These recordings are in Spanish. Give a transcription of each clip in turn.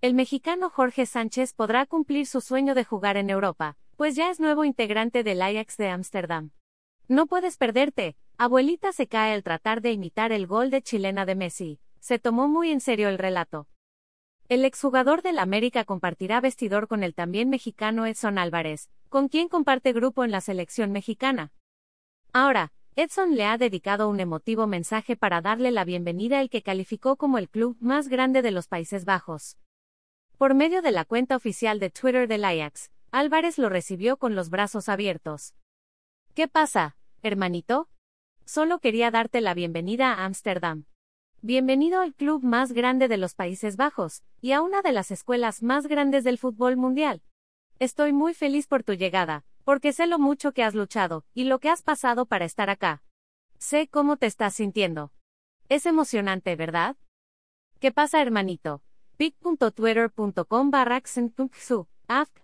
El mexicano Jorge Sánchez podrá cumplir su sueño de jugar en Europa, pues ya es nuevo integrante del Ajax de Ámsterdam. No puedes perderte, abuelita se cae al tratar de imitar el gol de chilena de Messi, se tomó muy en serio el relato. El exjugador del América compartirá vestidor con el también mexicano Edson Álvarez, con quien comparte grupo en la selección mexicana. Ahora, Edson le ha dedicado un emotivo mensaje para darle la bienvenida al que calificó como el club más grande de los Países Bajos. Por medio de la cuenta oficial de Twitter del Ajax, Álvarez lo recibió con los brazos abiertos. ¿Qué pasa, hermanito? Solo quería darte la bienvenida a Ámsterdam. Bienvenido al club más grande de los Países Bajos, y a una de las escuelas más grandes del fútbol mundial. Estoy muy feliz por tu llegada, porque sé lo mucho que has luchado, y lo que has pasado para estar acá. Sé cómo te estás sintiendo. Es emocionante, ¿verdad? ¿Qué pasa, hermanito? pic.twitter.com barra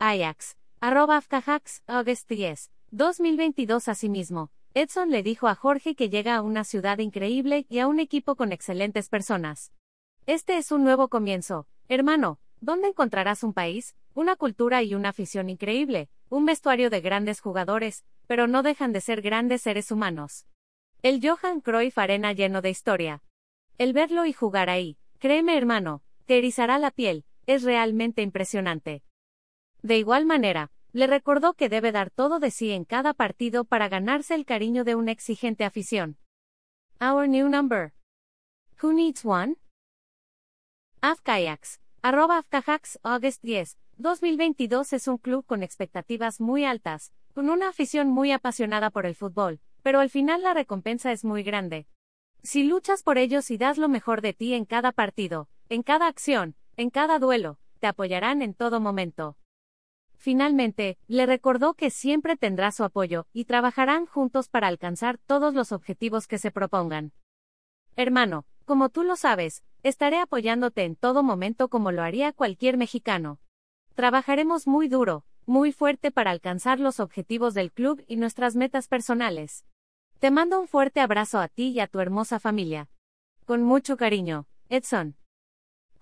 Ajax, arroba afkahax, August 10, 2022 Asimismo, Edson le dijo a Jorge que llega a una ciudad increíble y a un equipo con excelentes personas. Este es un nuevo comienzo, hermano, donde encontrarás un país, una cultura y una afición increíble, un vestuario de grandes jugadores, pero no dejan de ser grandes seres humanos. El Johan Cruyff Arena lleno de historia. El verlo y jugar ahí, créeme hermano, te erizará la piel, es realmente impresionante. De igual manera, le recordó que debe dar todo de sí en cada partido para ganarse el cariño de una exigente afición. Our new number. Who needs one? Afkayax, arroba Afkahax, August 10, 2022 es un club con expectativas muy altas, con una afición muy apasionada por el fútbol, pero al final la recompensa es muy grande. Si luchas por ellos y das lo mejor de ti en cada partido, en cada acción, en cada duelo, te apoyarán en todo momento. Finalmente, le recordó que siempre tendrá su apoyo, y trabajarán juntos para alcanzar todos los objetivos que se propongan. Hermano, como tú lo sabes, estaré apoyándote en todo momento como lo haría cualquier mexicano. Trabajaremos muy duro, muy fuerte para alcanzar los objetivos del club y nuestras metas personales. Te mando un fuerte abrazo a ti y a tu hermosa familia. Con mucho cariño, Edson.